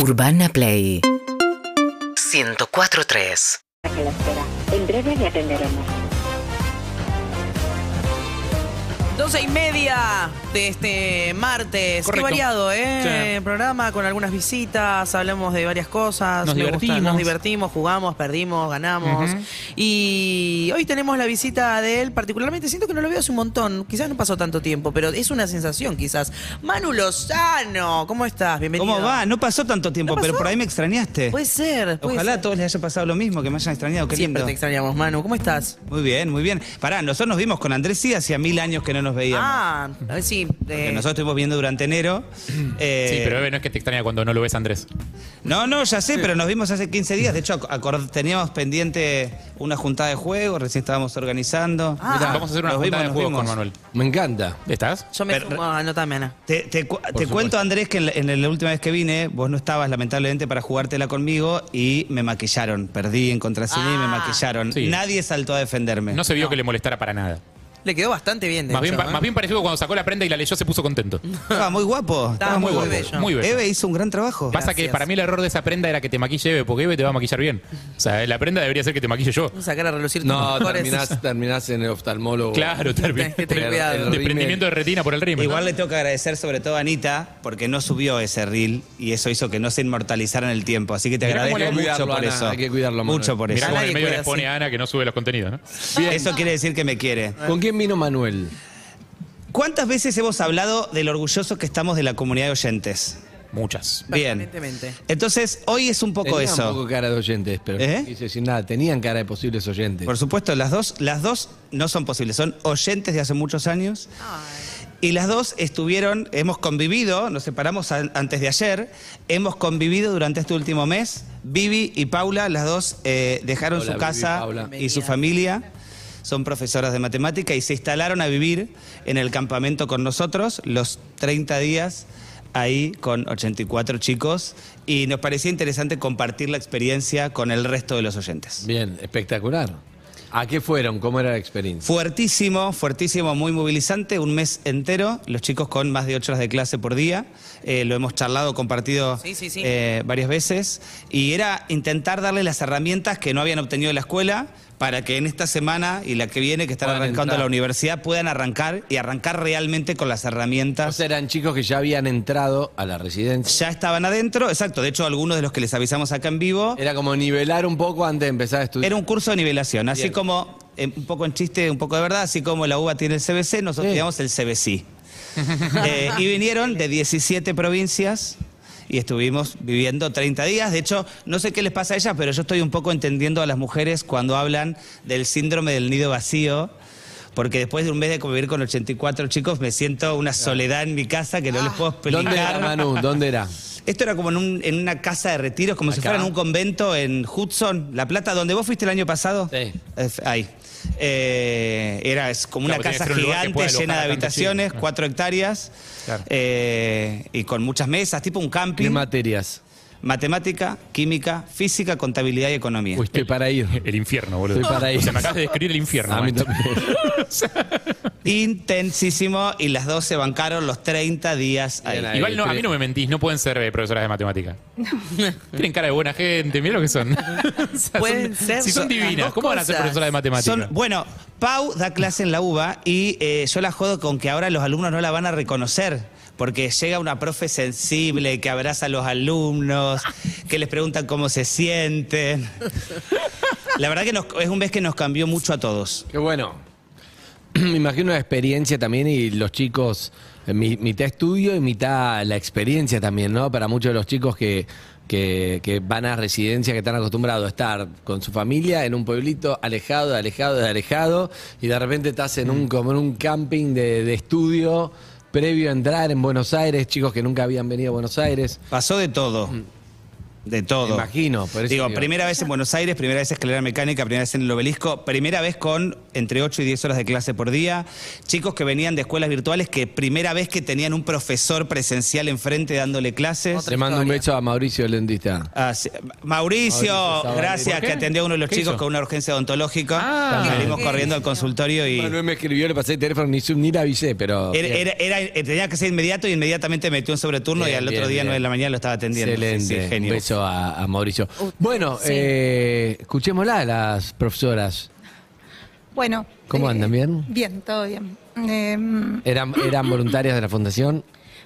Urbana Play 104.3 que la espera. En breve le atenderemos. 12 y media de este martes. Correcto. Qué variado, ¿eh? Sí. Programa con algunas visitas, hablamos de varias cosas. Nos Me gusta, divertimos. nos divertimos, jugamos, perdimos, ganamos. Y hoy tenemos la visita de él, particularmente. Siento que no lo veo hace un montón. Quizás no pasó tanto tiempo, pero es una sensación, quizás. Manu Lozano, ¿cómo estás? Bienvenido. ¿Cómo va? No pasó tanto tiempo, ¿No pero por ahí me extrañaste. Puede ser. puede Ojalá a todos les haya pasado lo mismo, que me hayan extrañado. Qué Siempre lindo. te extrañamos, Manu. ¿Cómo estás? Muy bien, muy bien. Pará, nosotros nos vimos con Andrés sí hacía mil años que no nos veíamos. Ah, a ver si. Que eh, nosotros estuvimos viendo durante enero. Eh, Sí, pero Eve, no es que te extraña cuando no lo ves, Andrés. No, no, ya sé, pero nos vimos hace 15 días. De hecho, teníamos pendiente una juntada de juegos, recién estábamos organizando. Ah. Mirá, vamos a hacer una Nos juntada vimos, de nos juegos con. Manuel. Me encanta. ¿Estás? yo me Pero- sumo, anotame, Ana. Te, te cu- te cuento, Andrés, que en la, en la última vez que vine, vos no estabas lamentablemente para jugártela conmigo y me maquillaron. Perdí en contraseña y me Ah. maquillaron. Sí. Nadie saltó a defenderme. No se vio que le molestara para nada. Le quedó bastante bien, de Más bien, hecho, ¿eh? más bien pareció que cuando sacó la prenda y la leyó se puso contento. Estaba muy guapo. Estaba muy guapo. bello. Muy bello. Eve hizo un gran trabajo. Pasa que para mí el error de esa prenda era que te maquille Eve, porque Eve te va a maquillar bien. O sea, la prenda debería ser que te maquille yo. Vamos a sacar a relucir tus No, mejores- terminás, terminás en el oftalmólogo. Claro, termi- que tener cuidado. El desprendimiento de retina por el rímel. Igual le tengo que agradecer sobre todo a Anita porque no subió ese reel y eso hizo que no se inmortalizara en el tiempo. Así que te Mirá agradezco mucho cuidarlo, por Ana, eso. hay que cuidarlo, Manuel. Mucho por Mirá eso. cómo en el medio le cuida pone así. a Ana que no sube los contenidos, ¿no? Eso quiere decir que me quiere. ¿Con quién vino Manuel? ¿Cuántas veces hemos hablado de lo orgullosos que estamos de la comunidad de oyentes? Muchas. Bien. Permanentemente. Entonces, hoy es un poco Tenían eso. un poco cara de oyentes, pero ¿Eh? no quise decir nada. Tenían cara de posibles oyentes. Por supuesto, las dos, las dos no son posibles, son oyentes de hace muchos años. Y las dos estuvieron, hemos convivido, nos separamos an- antes de ayer, hemos convivido durante este último mes. Vivi y Paula, las dos eh, dejaron Hola, su Vivi, casa Paula. y su familia. Son profesoras de matemática y se instalaron a vivir en el campamento con nosotros los 30 días ahí con 84 chicos y nos parecía interesante compartir la experiencia con el resto de los oyentes. Bien, espectacular. ¿A qué fueron? ¿Cómo era la experiencia? Fuertísimo, fuertísimo, muy movilizante, un mes entero, los chicos con más de ocho horas de clase por día, eh, lo hemos charlado, compartido Sí, sí, sí. eh, varias veces, y era intentar darle las herramientas que no habían obtenido en la escuela para que en esta semana y la que viene, que están Puedan arrancando entrar. la universidad, puedan arrancar y arrancar realmente con las O herramientas. sea, eran chicos que ya habían entrado a la residencia. ya estaban adentro, exacto, de hecho algunos de los que les avisamos acá en vivo, Era como nivelar un poco antes de empezar a estudiar. Era un curso de nivelación, así Bien. como, eh, un poco en chiste, un poco de verdad, así como la UBA tiene el CBC, nosotros Sí. teníamos el CBC. Eh, y vinieron de 17 provincias y estuvimos viviendo 30 días. De hecho, no sé qué les pasa a ellas, pero yo estoy un poco entendiendo a las mujeres cuando hablan del síndrome del nido vacío. Porque después de un mes de convivir con 84 chicos me siento una soledad en mi casa que no les puedo explicar. ¿Dónde era, Manu? ¿Dónde era? Esto era como en, un- en una casa de retiros, como si fuera en un convento en Hudson, La Plata, donde vos fuiste el año pasado. Sí. Es- ahí. Eh, era es como Claro, una casa un gigante llena de habitaciones, cuatro hectáreas, Claro. eh, y con muchas mesas, tipo un ¿Qué camping. materias? Matemática, química, física, contabilidad y economía. Uy, estoy para ir. El infierno, boludo. Estoy para ir. O sea, me acabas de describir el infierno. A mí maestro. también. Intensísimo, y las dos se bancaron los 30 días ahí. Igual no, a mí no me mentís, no pueden ser eh, profesoras de matemática. Tienen cara de buena gente, mira lo que son. O sea, Pueden son- ser Si son las divinas, dos ¿cómo van a ser cosas. profesoras de matemática? Son, bueno, Pau da clase en la UBA y eh, yo la jodo con que ahora los alumnos no la van a reconocer. Porque llega una profe sensible que abraza a los alumnos, que les preguntan cómo se sienten. La verdad que nos- es un mes que nos cambió mucho a todos. Qué bueno. Me imagino una experiencia también y los chicos, eh, mi- mitad estudio y mitad la experiencia también, ¿no? Para muchos de los chicos que, que, que van a residencia, que están acostumbrados a estar con su familia en un pueblito alejado, alejado, alejado, y de repente estás en un, como en un camping de, de estudio previo a entrar en Buenos Aires, chicos que nunca habían venido a Buenos Aires. Pasó de todo. De todo. Me imagino, por eso Digo, digo. primera vez en Buenos Aires, primera vez en escalera mecánica, primera vez en el obelisco, primera vez con entre 8 y 10 horas de clase por día, chicos que venían de escuelas virtuales que primera vez que tenían un profesor presencial enfrente dándole clases. Otra Le mando un beso a Mauricio, el dentista. Ah, sí. Mauricio, gracias, que atendió a uno de los ¿Qué chicos hizo? con una urgencia odontológica. Ah. y salimos corriendo al consultorio y Manuel me escribió, le pasé el teléfono, ni, ni la avisé, pero... era, era- era- eh, tenía que ser inmediato y inmediatamente metió un sobreturno y al otro bien, día, bien. 9 de la mañana, lo estaba atendiendo. Excelente. Sí, sí, genio. Un beso a, a Mauricio. Bueno, sí. eh, escuchémosla a las profesoras. Bueno. ¿Cómo eh, andan? ¿Bien? Bien, todo bien. Eh, ¿Eran, ¿Eran voluntarias de la fundación?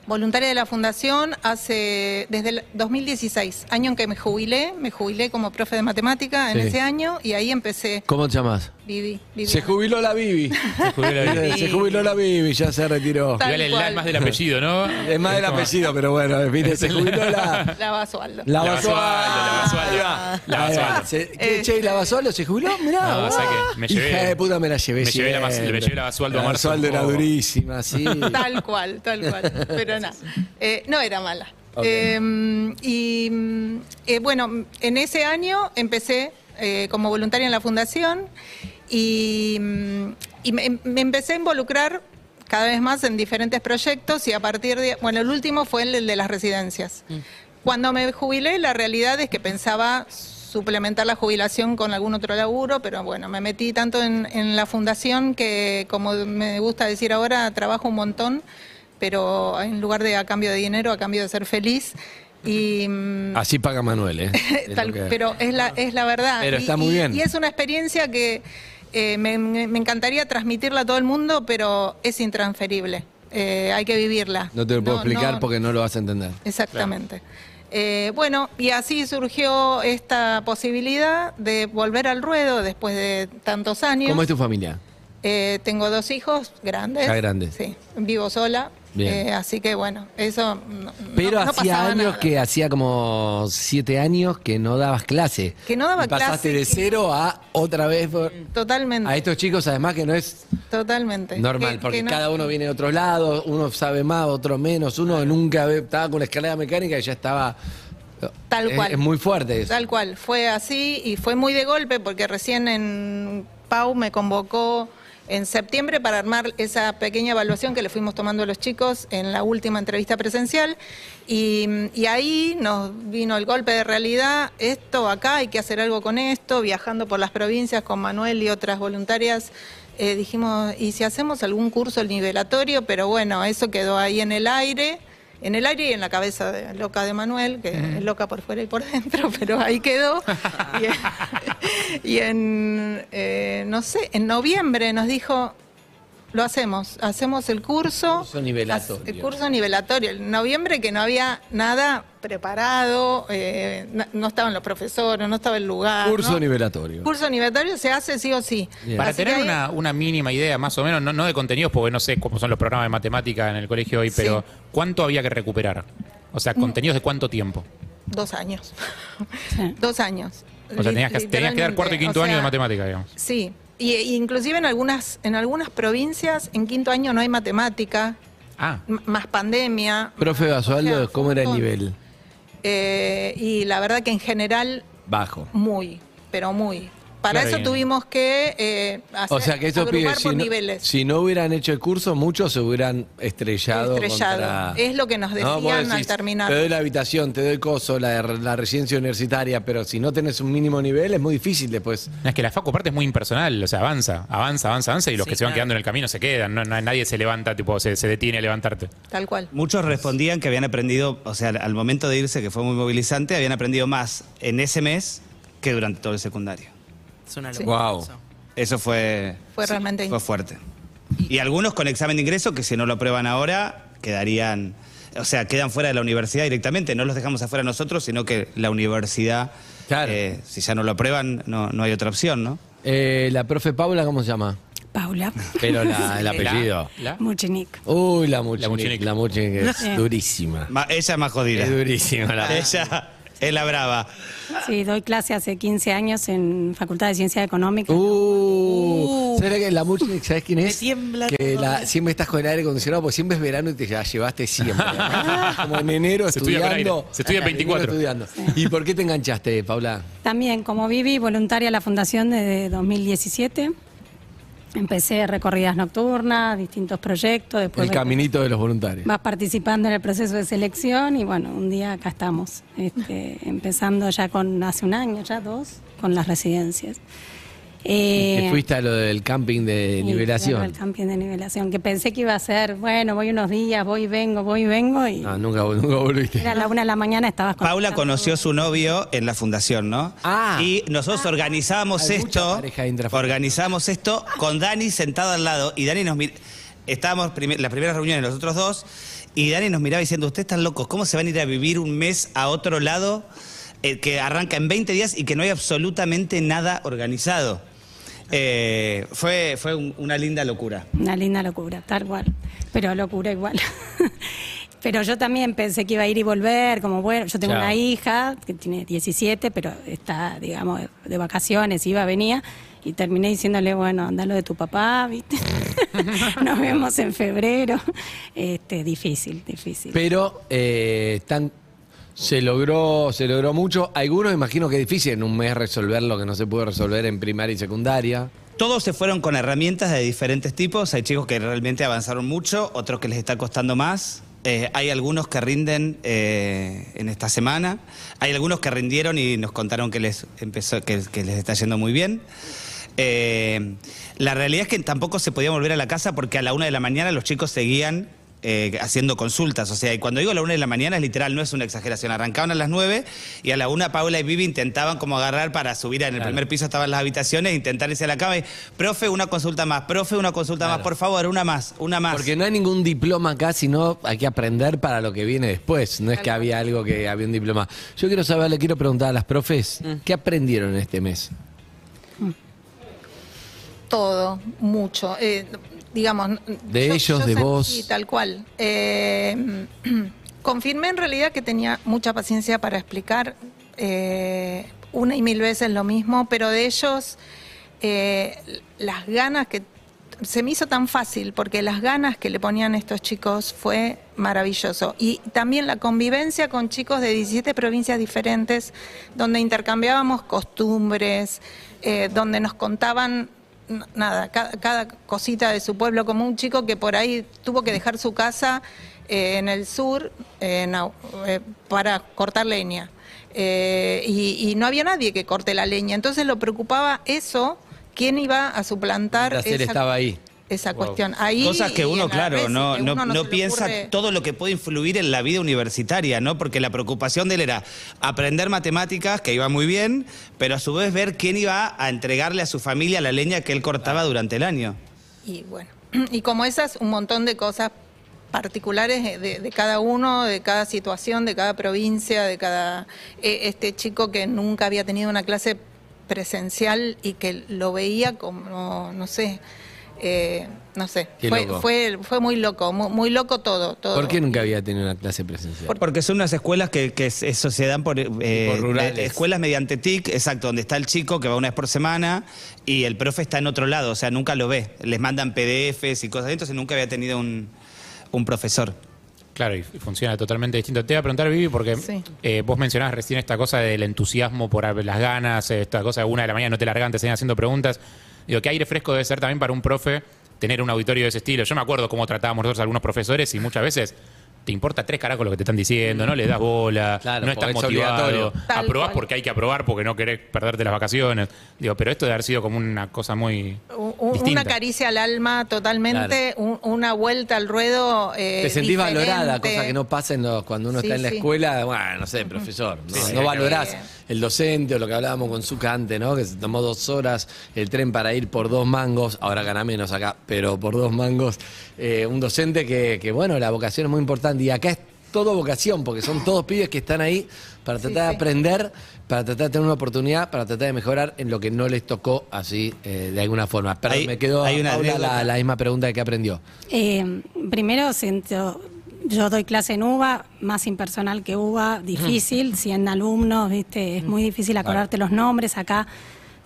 voluntaria de la Fundación hace desde el 2016, año en que me jubilé, me jubilé como profe de matemática en Sí. ese año y ahí empecé, ¿Cómo te llamas? Se jubiló la Bibi. Se jubiló la vida. Se jubiló la Bibi, ya se retiró. Tal Igual el la es más del apellido, ¿no? Es más del apellido, pero bueno, viste, se jubiló la... La Basualdo. La Basualdo. La Basualdo. La. Basualdo. Se- ¿Qué, che, ¿y la Basualdo se jubiló? Mirá. No, o sea que me llevé- Hija de puta me la llevé me llevé la Bas- siempre. me llevé la Basualdo a La. Basualdo era Oh. durísima, sí. Tal cual, tal cual. Pero nada, eh, no era mala. Eh, y mm, eh, bueno, en ese año empecé eh, como voluntaria en la fundación y, mm, y me, me empecé a involucrar cada vez más en diferentes proyectos y a partir de, bueno, el último fue el de las residencias. Cuando me jubilé, la realidad es que pensaba suplementar la jubilación con algún otro laburo, pero bueno, me metí tanto en, en la fundación que, como me gusta decir ahora, trabajo un montón, pero en lugar de a cambio de dinero, a cambio de ser feliz. Y, Así paga Manuel, ¿eh? Tal- pero es la, es la verdad. Pero Y- está muy y- bien. Y es una experiencia que eh, me, encantaría transmitirla a todo el mundo, pero es intransferible. Eh, hay que vivirla. No te lo puedo explicar no- porque no lo vas a entender. Exactamente. Eh, bueno, y así surgió esta posibilidad de volver al ruedo después de tantos años. ¿Cómo es tu familia? Tengo dos hijos grandes. Ya grandes. Sí, vivo sola. Eh, así que bueno, eso no, Pero no- no hacía años nada. que, hacía como siete años que no dabas clase. Que no daba Y pasaste clase, de que- cero a otra vez por- Totalmente. a estos chicos, además que no es Totalmente. normal, Que- porque que cada uno viene de otros lados, uno sabe más, otro menos, uno nunca ve- estaba con la escalera mecánica y ya estaba... Tal Es- cual. Es, muy fuerte eso. Tal cual, fue así y fue muy de golpe porque recién en Pau me convocó en septiembre para armar esa pequeña evaluación que le fuimos tomando a los chicos en la última entrevista presencial y, y ahí nos vino el golpe de realidad, esto acá hay que hacer algo con esto, viajando por las provincias con Manuel y otras voluntarias. eh, dijimos, ¿y si hacemos algún curso nivelatorio? Pero bueno, eso quedó ahí en el aire en el aire y en la cabeza de, loca de Manuel, que es loca por fuera y por dentro, pero ahí quedó. y, y en, eh, no sé, en noviembre nos dijo, lo hacemos, hacemos el curso. Curso nivelatorio. El curso nivelatorio. En noviembre que no había nada preparado, eh, no, no estaban los profesores, no estaba el lugar. Curso ¿no? nivelatorio. Curso nivelatorio se hace sí o sí. Bien. Para Así tener una, una mínima idea, más o menos, no, no de contenidos, porque no sé cómo son los programas de matemática en el colegio hoy, pero Sí. ¿cuánto había que recuperar? O sea, contenidos de cuánto tiempo. Dos años. Sí. Dos años. O sea, tenías que, tenías que dar cuarto y quinto O año de matemática, digamos. Sí, y, y inclusive en algunas, en algunas provincias en quinto año no hay matemática, Ah, más pandemia. Profe Basualdo, O sea, ¿cómo era el nivel? Eh, y la verdad que en general Bajo. muy, pero muy. Para Claro, eso bien. tuvimos que eh, hacer, O sea que esos pibes, por si no, niveles. si no hubieran hecho el curso, muchos se hubieran estrellado. Estrellado. contra- Es lo que nos No, decían al terminar. Te doy la habitación, te doy coso, la, la residencia universitaria, pero si no tenés un mínimo nivel es muy difícil después. no, es que la facu aparte es muy impersonal, o sea, avanza, avanza, avanza, avanza y los Sí, que se van claro. quedando en el camino se quedan, no, no- nadie se levanta, tipo, se, se detiene a levantarte. Tal cual. Muchos respondían que habían aprendido, o sea, al momento de irse, que fue muy movilizante, habían aprendido más en ese mes que durante todo el secundario. Es una Sí. locura. Wow. eso. Eso fue, Fue realmente fue fuerte. Y algunos con examen de ingreso que si no lo aprueban ahora, quedarían, o sea, quedan fuera de la universidad directamente. No los dejamos afuera nosotros, sino que la universidad, Claro. eh, si ya no lo aprueban, no, no hay otra opción, ¿no? Eh, la profe Paula, ¿cómo se llama? Paula Pero la- el apellido. ¿La? Uy, la. Muchinik. La Muchinik es durísima. Ma- ella es más jodida. Es durísima la Ella es la brava. Sí, doy clase hace 15 años en Facultad de Ciencia Económica. Uh, ¿Sabes la, que la Muchinik, ¿sabes quién es? Me tiembla que la, siempre estás con el aire acondicionado, porque siempre es verano y te la llevaste siempre. Como en enero Se estudia estudiando. aire. Se estudia En enero 24. estudiando. ¿Y por qué te enganchaste, Paula? También, como Vivi, voluntaria en la Fundación desde 2017. Empecé recorridas nocturnas, distintos proyectos, después El caminito de los voluntarios. vas participando en el proceso de selección y bueno, un día acá estamos, este, empezando ya con hace un año, ya dos, con las residencias. Eh, Que fuiste a lo del camping de nivelación. claro, el camping de nivelación, que pensé que iba a ser, bueno, voy unos días, voy y vengo, voy y vengo, y No, nunca, nunca volviste. era la una de la mañana, estabas con Paula conoció a su novio en la fundación, ¿no? Ah. Y nosotros organizamos Hay mucha esto, organizamos esto con Dani sentado al lado y Dani nos mir- estábamos prime- las primeras reuniones los otros dos y Dani nos miraba diciendo, ustedes están locos, ¿cómo se van a ir a vivir un mes a otro lado eh, que arranca en 20 días y que no hay absolutamente nada organizado? Eh, fue fue un- una linda locura. Una linda locura, tal cual. Pero locura igual. pero yo también pensé que iba a ir y volver, como bueno, yo tengo Claro. una hija que tiene 17, pero está, digamos, de vacaciones, iba, venía, y terminé diciéndole, bueno, anda lo de tu papá, ¿viste? Nos vemos en febrero. Este, difícil, difícil. Pero eh, están, se logró, se logró mucho. Algunos imagino que es difícil en un mes resolver lo que no se pudo resolver en primaria y secundaria. Todos se fueron con herramientas de diferentes tipos. Hay chicos que realmente avanzaron mucho, otros que les está costando más. Eh, hay algunos que rinden eh, en esta semana. Hay algunos que rindieron y nos contaron que les empezó, que, les está yendo muy bien. Eh, la realidad es que tampoco se podía volver a la casa porque a la una de la mañana los chicos seguían eh, haciendo consultas. O sea, y cuando digo a la una de la mañana es literal, no es una exageración. Arrancaban a las nueve y a la una Paula y Vivi intentaban como agarrar para subir. En el primer piso estaban las habitaciones, intentar irse a la cama y, profe, una consulta más, profe, una consulta más, por favor, una más, una más. Porque no hay ningún diploma acá, sino hay que aprender para lo que viene después. No es que había algo que había un diploma. Yo quiero saber, le quiero preguntar a las profes, ¿qué aprendieron este mes? Todo, mucho. Eh, digamos. De ellos, de sentí vos. tal cual. Eh, confirmé en realidad que tenía mucha paciencia para explicar eh, una y mil veces lo mismo, pero de ellos eh, las ganas que se me hizo tan fácil porque las ganas que le ponían estos chicos fue maravilloso. Y también la convivencia con chicos de 17 provincias diferentes, donde intercambiábamos costumbres, donde nos contaban nada, ca- cada, cosita de su pueblo, como un chico que por ahí tuvo que dejar su casa eh, en el sur Au- eh, para cortar leña. Eh, y, y no había nadie que corte la leña. Entonces lo preocupaba eso, quién iba a suplantar esa, estaba ahí. Esa Wow. cuestión. Ahí, Cosas que uno, claro, vez no, que no, uno piensa ocurre- todo lo que puede influir en la vida universitaria, ¿no? Porque la preocupación de él era aprender matemáticas, que iba muy bien, pero a su vez ver quién iba a entregarle a su familia la leña que él cortaba durante el año. Y bueno, y como esas, un montón de cosas particulares de, de- de cada uno, de cada situación, de cada provincia, de cada... eh, este chico que nunca había tenido una clase presencial y que lo veía como, no sé, eh, no sé, Qué fue, loco. fue, fue muy loco, muy, muy loco todo, todo. ¿Por qué nunca había tenido una clase presencial? Porque son unas escuelas que, que se se dan por, eh, Por rurales. eh, escuelas mediante TIC, exacto, donde está el chico que va una vez por semana y el profe está en otro lado, o sea, nunca lo ve. Les mandan PDFs y cosas, entonces nunca había tenido un, un profesor. Claro, y funciona totalmente distinto. Te iba a preguntar, Vivi, porque Sí. eh, vos mencionabas recién esta cosa del entusiasmo por las ganas, eh, esta cosa de una de la mañana no te largan, te siguen haciendo preguntas. Digo, qué aire fresco debe ser también para un profe tener un auditorio de ese estilo. Yo me acuerdo cómo tratábamos nosotros a algunos profesores y muchas veces te importa tres carajos lo que te están diciendo, no le das bola, Claro, no estás motivado, aprobás cual. porque hay que aprobar porque no querés perderte las vacaciones. Digo, pero esto debe haber sido como una cosa muy Un- un- distinta. una caricia al alma totalmente, un- una vuelta al ruedo. eh, Te sentís diferente. valorada, cosa que no pasa en los- cuando uno Sí, está en la sí. escuela. Bueno, no sé, profesor. No, Sí, no valorás el docente o lo que hablábamos con Zucca antes, ¿no? Que se tomó dos horas el tren para ir por dos mangos. Ahora gana menos acá, pero por dos mangos. Eh, un docente que, que, bueno, la vocación es muy importante. Y acá es todo vocación, porque son todos pibes que están ahí para Sí, tratar de sí. aprender, para tratar de tener una oportunidad, para tratar de mejorar en lo que no les tocó así eh, de alguna forma. Hay- me quedó la, la misma pregunta de que aprendió. Eh, primero, siento, yo doy clase en UBA, más impersonal que UBA, difícil, 100 alumnos, ¿viste? es muy difícil acordarte los nombres. Acá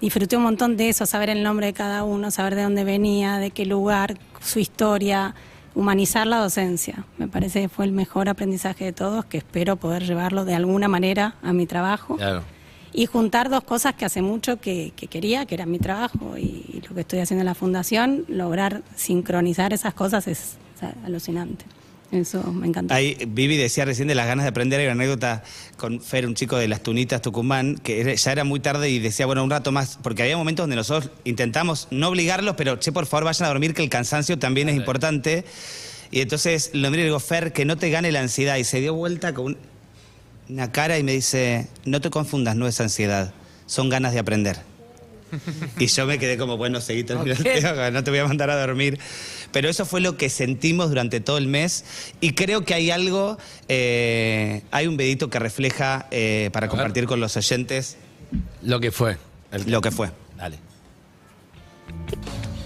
disfruté un montón de eso, saber el nombre de cada uno, saber de dónde venía, de qué lugar, su historia, humanizar la docencia. Me parece que fue el mejor aprendizaje de todos, que espero poder llevarlo de alguna manera a mi trabajo. Claro. y juntar dos cosas que hace mucho que, que quería, que era mi trabajo y, lo que estoy haciendo en la fundación, lograr sincronizar esas cosas es alucinante. Eso me encanta. Ahí Vivi decía recién de las ganas de aprender, hay una anécdota con Fer, un chico de las Tunitas, Tucumán, que ya era muy tarde y decía, bueno, un rato más, porque había momentos donde nosotros intentamos no obligarlos, pero, che, por favor, vayan a dormir, que el cansancio también es importante. Y entonces lo miro y le digo, Fer, que no te gane la ansiedad. Y se dio vuelta con un- una cara y me dice, no te confundas, no es ansiedad, son ganas de aprender. Y yo me quedé como, bueno, seguí terminando el no te voy a mandar a dormir. Pero eso fue lo que sentimos durante todo el mes. Y creo que hay algo, eh, hay un videito que refleja eh, para compartir con los oyentes Lo que fue. El- lo que fue. Dale.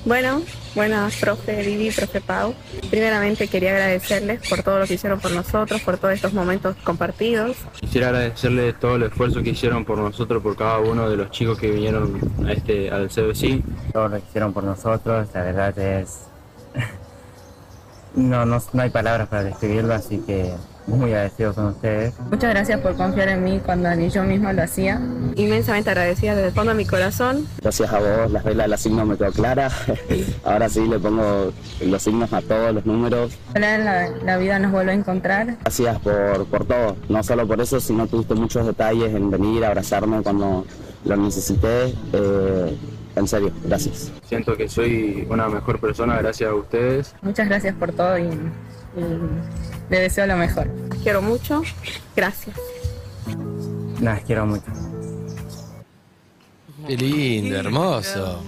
Bueno, buenas, profe Vivi, profe Pau. Primeramente quería agradecerles por todo lo que hicieron por nosotros, por todos estos momentos compartidos. Quisiera agradecerles todo el esfuerzo que hicieron por nosotros, por cada uno de los chicos que vinieron a este, al CBC. todo lo que hicieron por nosotros, la verdad es... No, no, no hay palabras para describirlo, así que muy agradecido con ustedes. Muchas gracias por confiar en mí cuando ni yo misma lo hacía. Inmensamente agradecida desde el fondo de mi corazón. Gracias a vos, las velas, las signos me quedó clara. Ahora sí le pongo los signos a todos los números. La, la vida nos vuelva a encontrar. Gracias por, por todo, no solo por eso, sino tuviste muchos detalles en venir a abrazarme cuando lo necesité. Eh, en serio, gracias. Siento que soy una mejor persona gracias a ustedes. Muchas gracias por todo y, y le deseo lo mejor. Quiero mucho. Gracias. Las quiero mucho. Qué lindo, hermoso.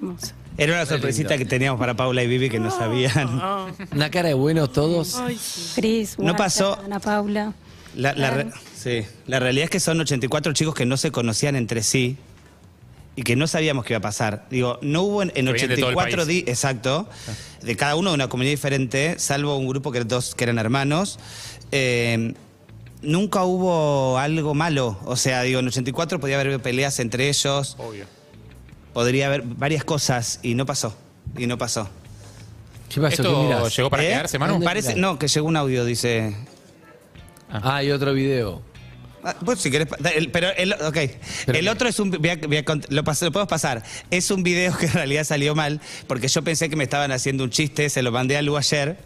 Hermoso. Era una sorpresita que teníamos para Paula y Vivi que no sabían. Una cara de buenos todos. Cris, No pasó- Ana Paula. La, la re- sí, la realidad es que son 84 chicos que no se conocían entre sí y que no sabíamos qué iba a pasar. Digo, no hubo en, en Que venían de todo el 84 país. días, exacto, de cada uno de una comunidad diferente, salvo un grupo que, eran dos, que eran hermanos. eh, nunca hubo algo malo. O sea, digo, en 84 podía haber peleas entre ellos, Obvio. podría haber varias cosas y no pasó. Y no pasó. ¿Qué pasó? ¿Qué ¿Esto llegó para ¿Eh? quedarse, Manu? Parece, no, que llegó un audio, dice. Ah, hay otro video. Ah, Pues si querés, el- pero el, ok. Pero el otro es un, voy a- voy a cont- lo, pas- lo podemos pasar. Es un video que en realidad salió mal porque yo pensé que me estaban haciendo un chiste, se lo mandé a Lu ayer,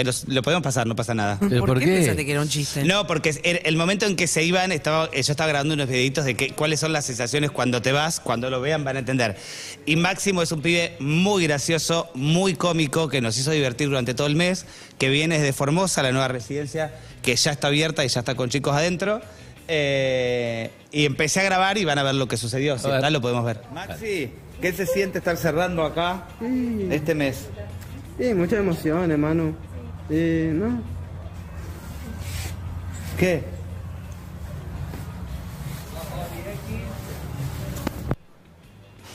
pero s- lo podemos pasar, no pasa nada. ¿Pero por qué? pensaste que era un chiste? No, porque es- el, el momento en que se iban, estaba, eh, yo estaba grabando unos videitos de que, cuáles son las sensaciones cuando te vas, cuando lo vean van a entender. Y Máximo es un pibe muy gracioso, muy cómico, que nos hizo divertir durante todo el mes, que viene desde Formosa, la nueva residencia, que ya está abierta y ya está con chicos adentro. Eh, y empecé a grabar y van a ver lo que sucedió. Si A ver. está, lo podemos ver. Maxi, ¿qué se siente estar cerrando acá este mes? Sí, mucha emoción, hermano. Sí, ¿no? ¿Qué?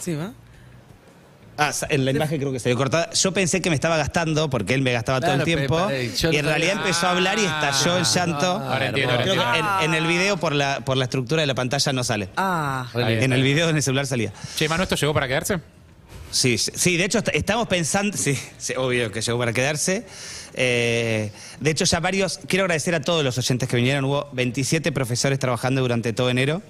Sí, ¿va? Ah, en la imagen creo que se dio cortada. Yo pensé que me estaba gastando porque él me gastaba todo el tiempo. pero, pero, yo y en realidad empezó a hablar y estalló el llanto. Ahora entiendo, ahora entiendo. en, en el video, por la, por la estructura de la pantalla, no sale. Ah, En el video en el celular salía. Che, Manu, ¿esto llegó para quedarse? Sí, sí, sí, de hecho est- estamos pensando, sí, sí, obvio que llegó para quedarse. Eh, de hecho ya varios, quiero agradecer a todos los oyentes que vinieron, hubo 27 profesores trabajando durante todo enero.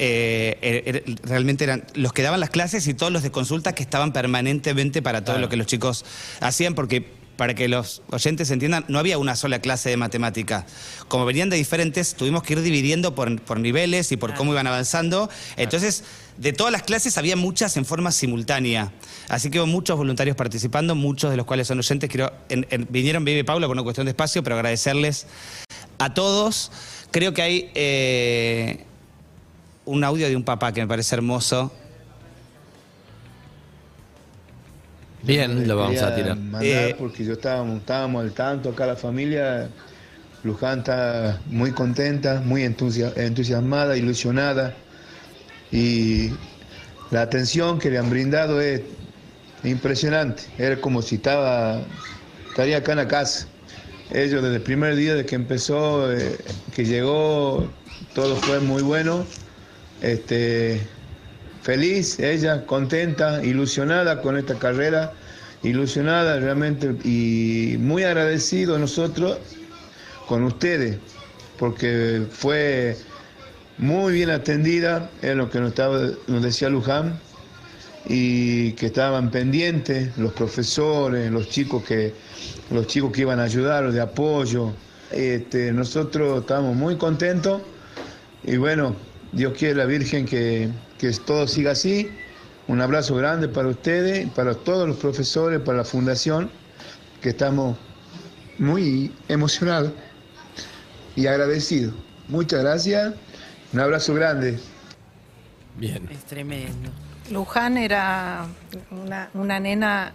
Eh, er- er- realmente eran los que daban las clases y todos los de consulta que estaban permanentemente para todo lo que los chicos hacían, porque para que los oyentes entiendan, no había una sola clase de matemática. Como venían de diferentes, tuvimos que ir dividiendo por, por niveles y por cómo iban avanzando. Entonces, de todas las clases había muchas en forma simultánea. Así que hubo muchos voluntarios participando, muchos de los cuales son oyentes. Quiero, en- en- vinieron Vivi y Paula por una cuestión de espacio, pero agradecerles a todos. Creo que hay eh, un audio de un papá que me parece hermoso. Bien, lo vamos a tirar. Mandar Eh, porque yo estábamos, estábamos al tanto acá la familia. Luján está muy contenta, muy entusia- entusiasmada, ilusionada. Y la atención que le han brindado es impresionante. Era como si estaba, estaría acá en la casa. Ellos desde el primer día de que empezó, eh, que llegó, todo fue muy bueno. Este, feliz, ella contenta, ilusionada con esta carrera, ilusionada realmente y muy agradecido nosotros con ustedes, porque fue muy bien atendida, es lo que nos, estaba, nos decía Luján, y que estaban pendientes los profesores, los chicos que, los chicos que iban a ayudar, de apoyo. Este, nosotros estábamos muy contentos y bueno, Dios quiere la Virgen que, que todo siga así. Un abrazo grande para ustedes, para todos los profesores, para la fundación, que estamos muy emocionados y agradecidos. Muchas gracias, un abrazo grande. Bien. Es tremendo. Luján era una, una nena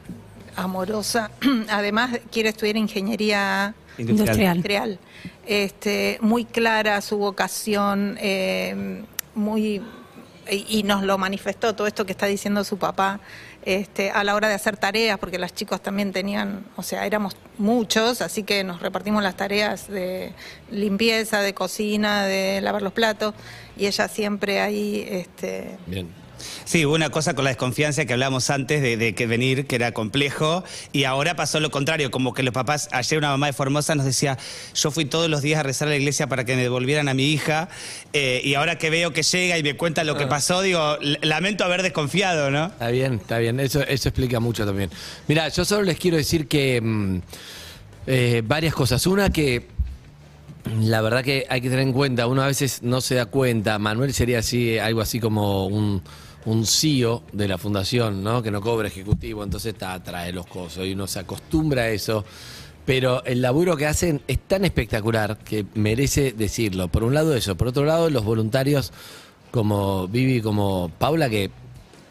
amorosa, además quiere estudiar ingeniería Industrial. industrial. Este, muy clara su vocación, eh, muy y, y nos lo manifestó todo esto que está diciendo su papá este, a la hora de hacer tareas, porque las chicos también tenían, o sea, éramos muchos, así que nos repartimos las tareas de limpieza, de cocina, de lavar los platos, y ella siempre ahí, este, Bien. Sí, hubo una cosa con la desconfianza que hablábamos antes de, de que venir, que era complejo, y ahora pasó lo contrario, como que los papás, ayer una mamá de Formosa nos decía, yo fui todos los días a rezar a la iglesia para que me devolvieran a mi hija, eh, y ahora que veo que llega y me cuenta lo que pasó, digo, lamento haber desconfiado, ¿no? Está bien, está bien. Eso, eso explica mucho también. Mira, yo solo les quiero decir que mm, eh, varias cosas. Una que la verdad que hay que tener en cuenta, uno a veces no se da cuenta. Manuel sería así, algo así como un, un CEO de la fundación, ¿no? Que no cobra ejecutivo, entonces está, trae los cosos y uno se acostumbra a eso. Pero el laburo que hacen es tan espectacular que merece decirlo. Por un lado eso, por otro lado los voluntarios como Vivi, como Paula, que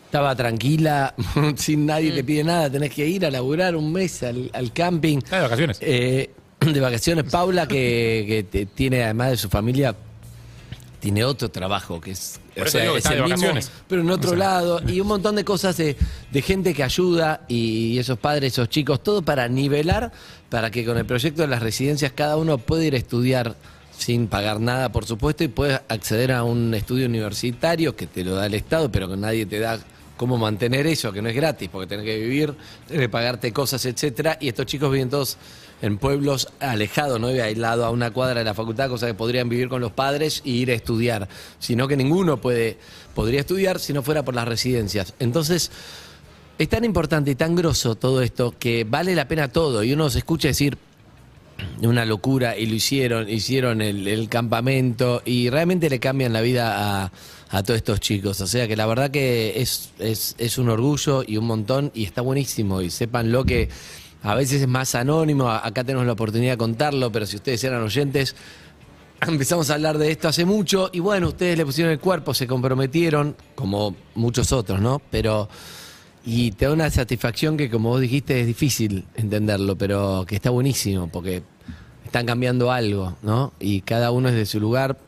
estaba tranquila, sin nadie te pide nada, tenés que ir a laburar un mes al, al camping. Ah, de vacaciones. Eh, de vacaciones, Paula, que, que te- tiene además de su familia, tiene otro trabajo que es, Por eso digo que está de vacaciones. pero en otro O sea, lado, y un montón de cosas de, de gente que ayuda y esos padres, esos chicos, todo para nivelar, para que con el proyecto de las residencias cada uno pueda ir a estudiar sin pagar nada, por supuesto, y puedes acceder a un estudio universitario que te lo da el Estado, pero que nadie te da cómo mantener eso, que no es gratis, porque tenés que vivir, tenés pagarte cosas, etcétera, y estos chicos viven todos en pueblos alejados, no aislado a una cuadra de la facultad, cosa que podrían vivir con los padres y ir a estudiar, sino que ninguno puede podría estudiar si no fuera por las residencias. Entonces, es tan importante y tan grosso todo esto que vale la pena todo, y uno se escucha decir una locura y lo hicieron, hicieron el, campamento y realmente le cambian la vida a, a todos estos chicos. O sea que la verdad que es, es, es un orgullo y un montón y está buenísimo y sepan lo que a veces es más anónimo, acá tenemos la oportunidad de contarlo, pero si ustedes eran oyentes, empezamos a hablar de esto hace mucho y bueno, ustedes le pusieron el cuerpo, se comprometieron, como muchos otros, ¿no? Pero... Y te da una satisfacción que, como vos dijiste, es difícil entenderlo, pero que está buenísimo, porque están cambiando algo, ¿no? Y cada uno es de su lugar.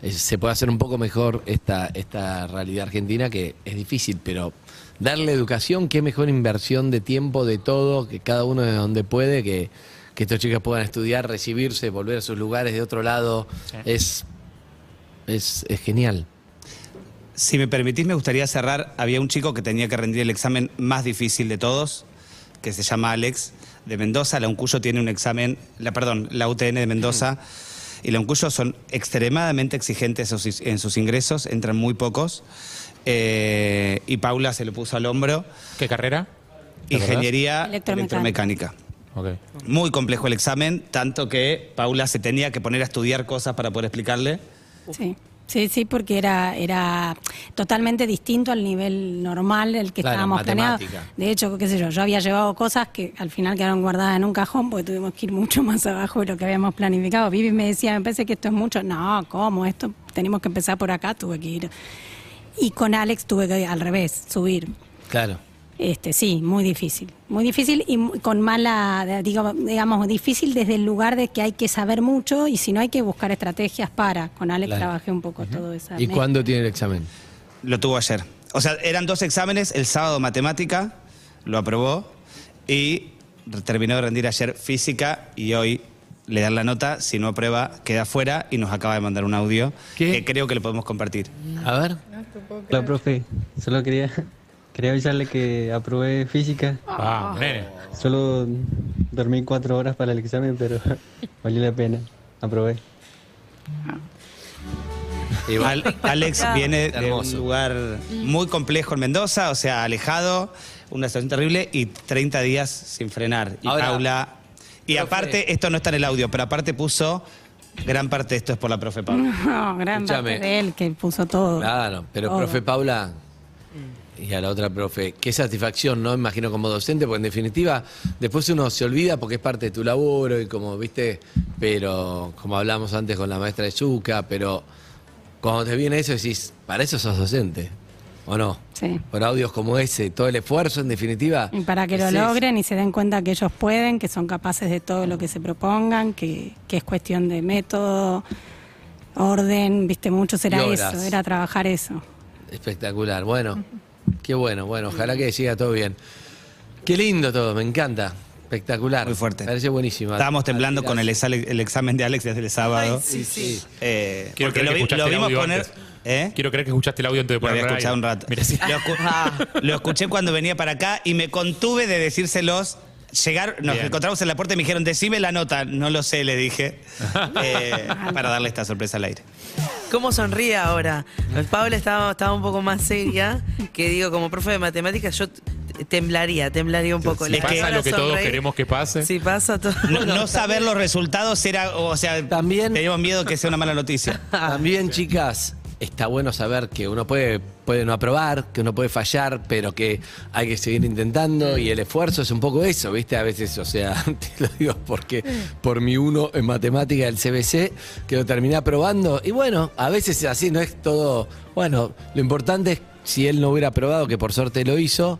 Es- se puede hacer un poco mejor esta, esta realidad argentina, que es difícil, pero darle educación, qué mejor inversión de tiempo, de todo, que cada uno de donde puede, que, que estos chicos puedan estudiar, recibirse, volver a sus lugares de otro lado, es, es, es genial. Si me permitís, me gustaría cerrar. Había un chico que tenía que rendir el examen más difícil de todos, que se llama Alex, de Mendoza. La Uncuyo tiene un examen, la, perdón, la UTN de Mendoza. Y la Uncuyo son extremadamente exigentes en sus, en sus ingresos, entran muy pocos. Eh, y Paula se lo puso al hombro. ¿Qué carrera? Ingeniería Electromecánica. Muy complejo el examen, tanto que Paula se tenía que poner a estudiar cosas para poder explicarle. Sí. Sí, sí, porque era, era totalmente distinto al nivel normal el que Claro, estábamos matemática. De hecho, qué sé yo, yo había llevado cosas que al final quedaron guardadas en un cajón porque tuvimos que ir mucho más abajo de lo que habíamos planificado. Vivi me decía, me parece que esto es mucho. No, ¿cómo? Esto tenemos que empezar por acá, tuve que ir. Y con Alex tuve que al revés, subir. Claro. Este, sí, muy difícil. Muy difícil y mu- con mala, digo, digamos, difícil desde el lugar de que hay que saber mucho y si no hay que buscar estrategias para. Con Alex Claro. trabajé un poco todo eso. ¿Y cuándo tiene el examen? Lo tuvo ayer. O sea, eran dos exámenes, el sábado matemática, lo aprobó, y terminó de rendir ayer física y hoy le dan la nota, si no aprueba queda fuera y nos acaba de mandar un audio que creo que lo podemos compartir. A ver. Hola, profe. Solo quería, quería avisarle que aprobé física. Ah, nene. Solo dormí cuatro horas para el examen, pero valió la pena. Aprobé. Al- Alex viene de un Hermoso. lugar muy complejo en Mendoza, o sea, alejado, una situación terrible y 30 días sin frenar. Y Ahora, Paula. Y profe. aparte, esto no está en el audio, pero aparte puso. Gran parte de esto es por la profe Paula. No, gran Escúchame. parte de él que puso todo. Claro, pero Todo. profe Paula y a la otra profe, qué satisfacción, ¿no? Imagino como docente, porque en definitiva después uno se olvida porque es parte de tu laburo y como, viste, pero como hablamos antes con la maestra de Zucca, pero cuando te viene eso decís, para eso sos docente, ¿o no? Sí. Por audios como ese, todo el esfuerzo en definitiva. Y para que lo logren y se den cuenta que ellos pueden, que son capaces de todo lo que se propongan, que, que es cuestión de método, orden, viste, mucho horas. eso, era trabajar eso. Espectacular, bueno, qué bueno, bueno, ojalá que siga todo bien. Qué lindo todo, me encanta. Espectacular. Muy fuerte. Parece buenísimo. Estábamos temblando con el, examen de Alex desde el sábado. sí, sí. Eh, Quiero porque creer lo, que vi- escuchaste lo el vimos audio poner. antes. ¿Eh? Quiero creer que escuchaste el audio antes de Lo ponerlo había al escuchado un rato. Mira, sí. Lo, escu- lo escuché cuando venía para acá y me contuve de decírselos. Llegar, nos Bien. encontramos en la puerta y me dijeron, decime la nota. No lo sé, le dije. eh, para darle esta sorpresa al aire. ¿Cómo sonríe ahora? Paula estaba, estaba un poco más seria, que digo, como profe de matemáticas, yo temblaría, temblaría un poco. Si La pasa lo que todos sonreír, queremos que pase. Si pasa todo. No, no saber los resultados era, o sea, También- teníamos miedo que sea una mala noticia. También, chicas, está bueno saber que uno puede, puede no aprobar, que uno puede fallar, pero que hay que seguir intentando y el esfuerzo es un poco eso, ¿viste? A veces, o sea, te lo digo porque por mi uno en matemática del CBC, que lo terminé aprobando. Y bueno, a veces es así, no es todo. Bueno, lo importante es si él no hubiera aprobado, que por suerte lo hizo.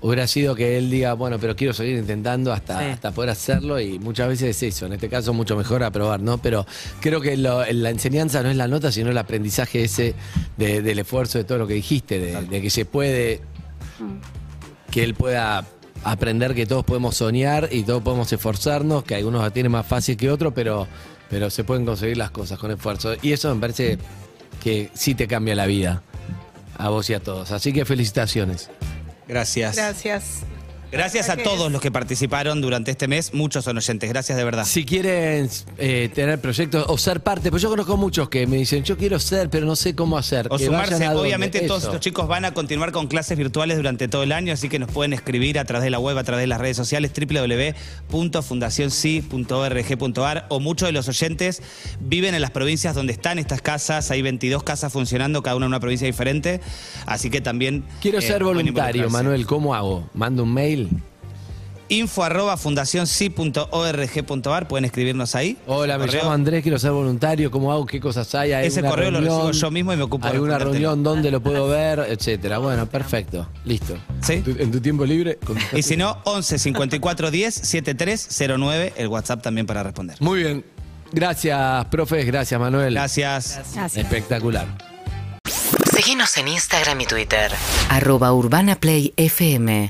Hubiera sido que él diga, bueno, pero quiero seguir intentando hasta, Sí. hasta poder hacerlo y muchas veces es eso, en este caso mucho mejor aprobar, ¿no? Pero creo que lo- la enseñanza no es la nota, sino el aprendizaje ese de- del esfuerzo de todo lo que dijiste, de, de que se puede, que él pueda aprender que todos podemos soñar y todos podemos esforzarnos, que algunos la tienen más fácil que otros, pero, pero se pueden conseguir las cosas con esfuerzo. Y eso me parece que sí te cambia la vida, a vos y a todos. Así que felicitaciones. Gracias. Gracias. Gracias a todos los que participaron durante este mes. Muchos son oyentes. Gracias de verdad. Si quieren eh, tener proyectos o ser parte, pues yo conozco muchos que me dicen, yo quiero ser, pero no sé cómo hacer. O que sumarse, vayan a donde. obviamente todos Eso. estos chicos van a continuar con clases virtuales durante todo el año, así que nos pueden escribir a través de la web, a través de las redes sociales, www.fundacionsi.org.ar o muchos de los oyentes viven en las provincias donde están estas casas, hay 22 casas funcionando, cada una en una provincia diferente, así que también... Quiero eh, ser voluntario. Manuel, ¿cómo hago? ¿Mando un mail? Info arroba fundacionsi.org.ar, pueden escribirnos ahí. Hola, me Correo. llamo Andrés, quiero ser voluntario, ¿cómo hago? ¿Qué cosas hay? ¿Hay Ese correo lo recibo yo mismo y me ocupo de ¿Alguna reunión? ¿Dónde lo puedo ver? Etcétera. Bueno, perfecto. Listo. ¿Sí? ¿En tu, en tu tiempo libre? Y si no, 11 54 10 7309, el WhatsApp también para responder. Muy bien. Gracias, profes. Gracias, Manuel. Gracias. Gracias. Espectacular. Síguenos en Instagram y Twitter. Arroba Urbana Play FM.